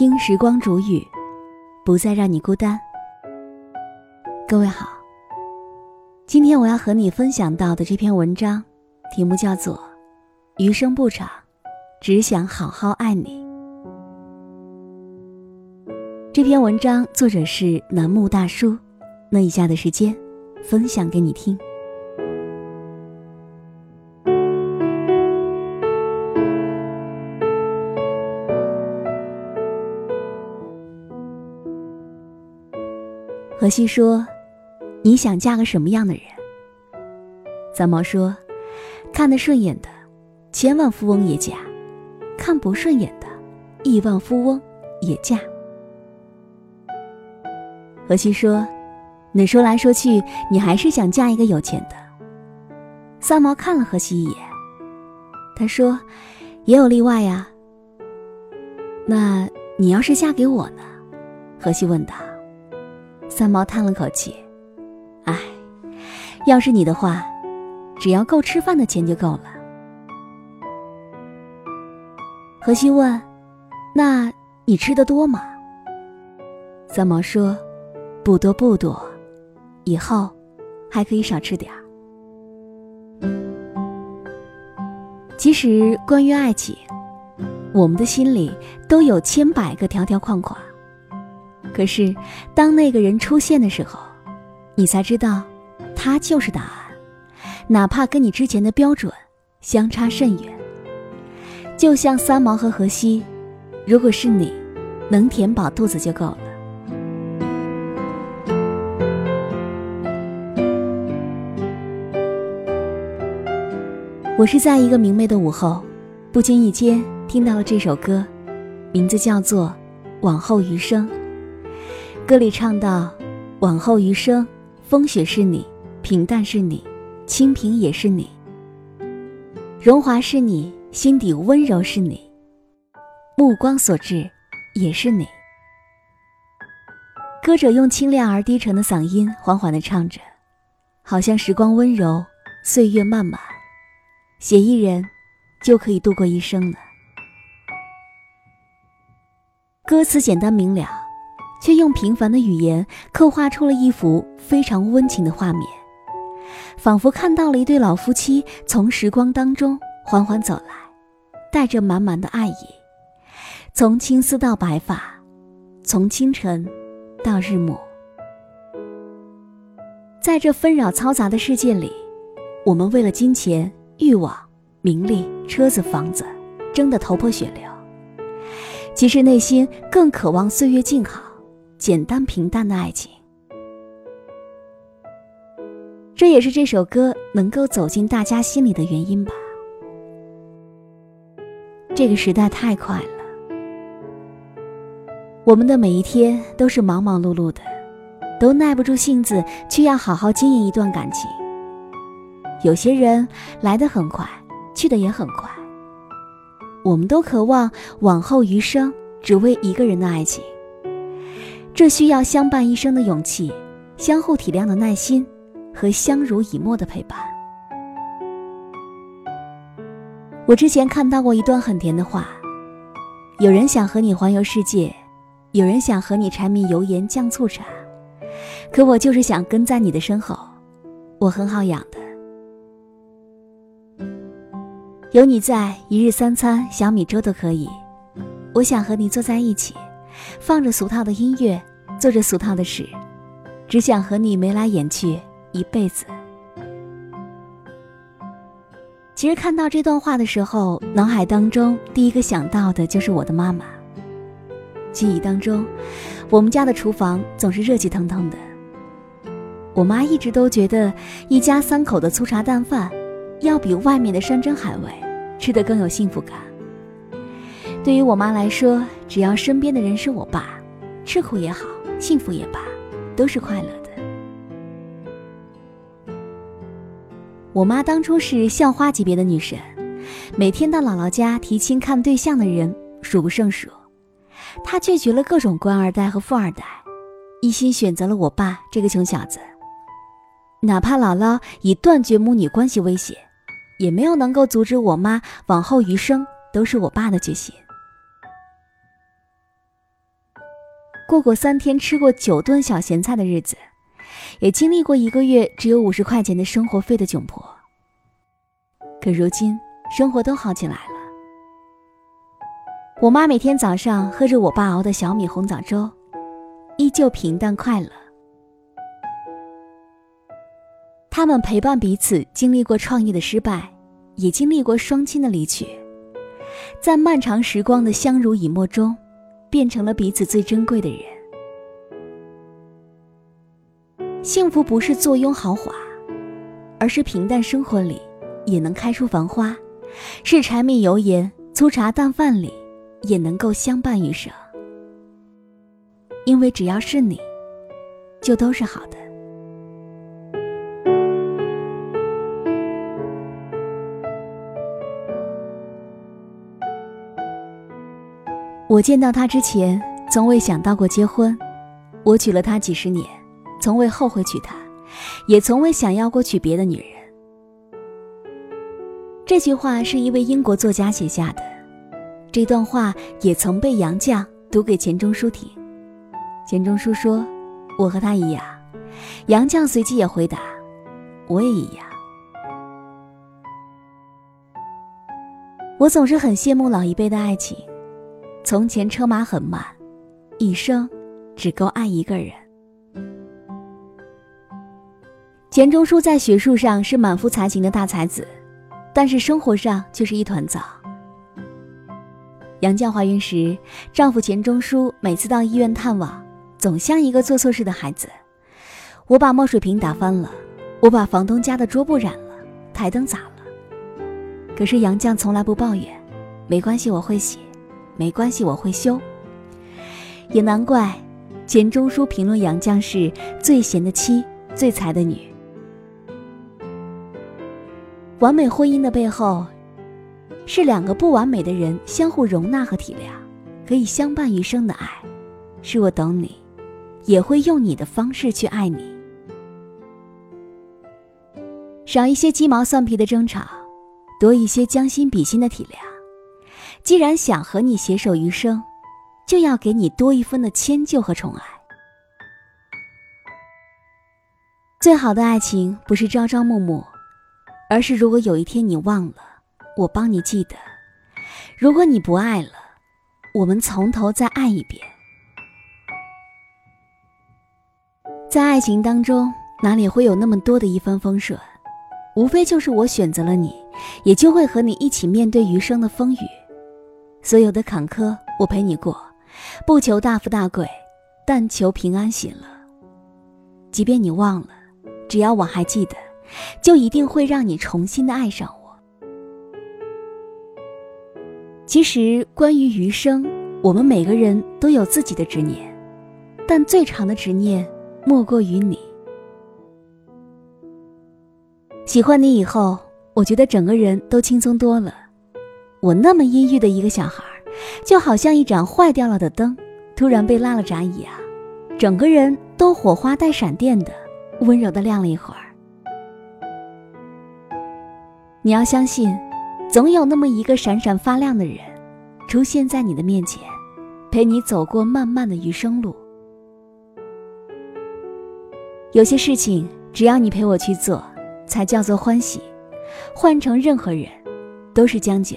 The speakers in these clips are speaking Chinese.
听时光煮雨，不再让你孤单。各位好，今天我要和你分享到的这篇文章，题目叫做《余生不长，只想好好爱你》。这篇文章作者是楠木大叔，那以下的时间，分享给你听。西说：“你想嫁个什么样的人？”三毛说：“看得顺眼的，千万富翁也嫁；看不顺眼的，亿万富翁也嫁。”荷西说：“你说来说去，你还是想嫁一个有钱的。”三毛看了荷西一眼，他说：“也有例外呀。”那你要是嫁给我呢？荷西问道。三毛叹了口气：“唉，要是你的话，只要够吃饭的钱就够了。”荷西问：“那你吃的多吗？”三毛说：“不多不多，以后还可以少吃点儿。”其实，关于爱情，我们的心里都有千百个条条框框。可是，当那个人出现的时候，你才知道，他就是答案，哪怕跟你之前的标准相差甚远。就像三毛和荷西，如果是你，能填饱肚子就够了。我是在一个明媚的午后，不经意间听到了这首歌，名字叫做《往后余生》。歌里唱道：“往后余生，风雪是你，平淡是你，清贫也是你，荣华是你，心底温柔是你，目光所至也是你。”歌者用清亮而低沉的嗓音缓缓地唱着，好像时光温柔，岁月漫漫，写一人就可以度过一生了。歌词简单明了。却用平凡的语言刻画出了一幅非常温情的画面，仿佛看到了一对老夫妻从时光当中缓缓走来，带着满满的爱意，从青丝到白发，从清晨到日暮。在这纷扰嘈杂的世界里，我们为了金钱、欲望、名利、车子、房子，争得头破血流，其实内心更渴望岁月静好。简单平淡的爱情，这也是这首歌能够走进大家心里的原因吧。这个时代太快了，我们的每一天都是忙忙碌碌的，都耐不住性子去要好好经营一段感情。有些人来的很快，去的也很快。我们都渴望往后余生只为一个人的爱情。这需要相伴一生的勇气，相互体谅的耐心，和相濡以沫的陪伴。我之前看到过一段很甜的话：有人想和你环游世界，有人想和你柴米油盐酱醋茶，可我就是想跟在你的身后。我很好养的，有你在，一日三餐小米粥都可以。我想和你坐在一起。放着俗套的音乐，做着俗套的事，只想和你眉来眼去一辈子。其实看到这段话的时候，脑海当中第一个想到的就是我的妈妈。记忆当中，我们家的厨房总是热气腾腾的。我妈一直都觉得一家三口的粗茶淡饭，要比外面的山珍海味吃得更有幸福感。对于我妈来说，只要身边的人是我爸，吃苦也好，幸福也罢，都是快乐的。我妈当初是校花级别的女神，每天到姥姥家提亲看对象的人数不胜数，她拒绝了各种官二代和富二代，一心选择了我爸这个穷小子。哪怕姥姥以断绝母女关系威胁，也没有能够阻止我妈往后余生都是我爸的决心。过过三天吃过九顿小咸菜的日子，也经历过一个月只有五十块钱的生活费的窘迫。可如今，生活都好起来了。我妈每天早上喝着我爸熬的小米红枣粥，依旧平淡快乐。他们陪伴彼此，经历过创业的失败，也经历过双亲的离去，在漫长时光的相濡以沫中，变成了彼此最珍贵的人。幸福不是坐拥豪华，而是平淡生活里也能开出繁花；是柴米油盐、粗茶淡饭里。也能够相伴一生，因为只要是你，就都是好的。我见到他之前，从未想到过结婚；我娶了她几十年，从未后悔娶她，也从未想要过娶别的女人。这句话是一位英国作家写下的。这段话也曾被杨绛读给钱钟书听。钱钟书说：“我和他一样。”杨绛随即也回答：“我也一样。”我总是很羡慕老一辈的爱情。从前车马很慢，一生只够爱一个人。钱钟书在学术上是满腹才情的大才子，但是生活上却是一团糟。杨绛怀孕时，丈夫钱钟书每次到医院探望，总像一个做错事的孩子。我把墨水瓶打翻了，我把房东家的桌布染了，台灯砸了。可是杨绛从来不抱怨，没关系，我会洗，没关系，我会修。也难怪，钱钟书评论杨绛是最贤的妻，最才的女。完美婚姻的背后。是两个不完美的人相互容纳和体谅，可以相伴一生的爱。是我懂你，也会用你的方式去爱你。少一些鸡毛蒜皮的争吵，多一些将心比心的体谅。既然想和你携手余生，就要给你多一分的迁就和宠爱。最好的爱情不是朝朝暮暮，而是如果有一天你忘了。我帮你记得，如果你不爱了，我们从头再爱一遍。在爱情当中，哪里会有那么多的一帆风顺？无非就是我选择了你，也就会和你一起面对余生的风雨。所有的坎坷，我陪你过，不求大富大贵，但求平安喜乐。即便你忘了，只要我还记得，就一定会让你重新的爱上我。其实，关于余生，我们每个人都有自己的执念，但最长的执念莫过于你。喜欢你以后，我觉得整个人都轻松多了。我那么阴郁的一个小孩，就好像一盏坏掉了的灯，突然被拉了闸一样，整个人都火花带闪电的，温柔的亮了一会儿。你要相信。总有那么一个闪闪发亮的人，出现在你的面前，陪你走过漫漫的余生路。有些事情，只要你陪我去做，才叫做欢喜。换成任何人，都是将就。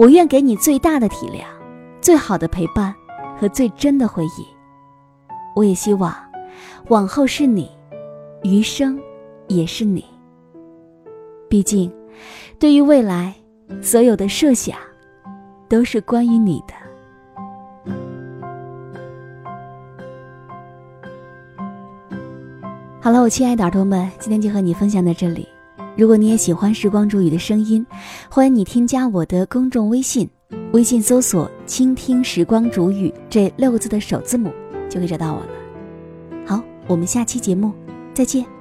我愿给你最大的体谅，最好的陪伴和最真的回忆。我也希望，往后是你，余生也是你。毕竟，对于未来，所有的设想，都是关于你的。好了，我亲爱的耳朵们，今天就和你分享到这里。如果你也喜欢时光煮雨的声音，欢迎你添加我的公众微信，微信搜索“倾听时光煮雨”这六个字的首字母，就可以找到我了。好，我们下期节目再见。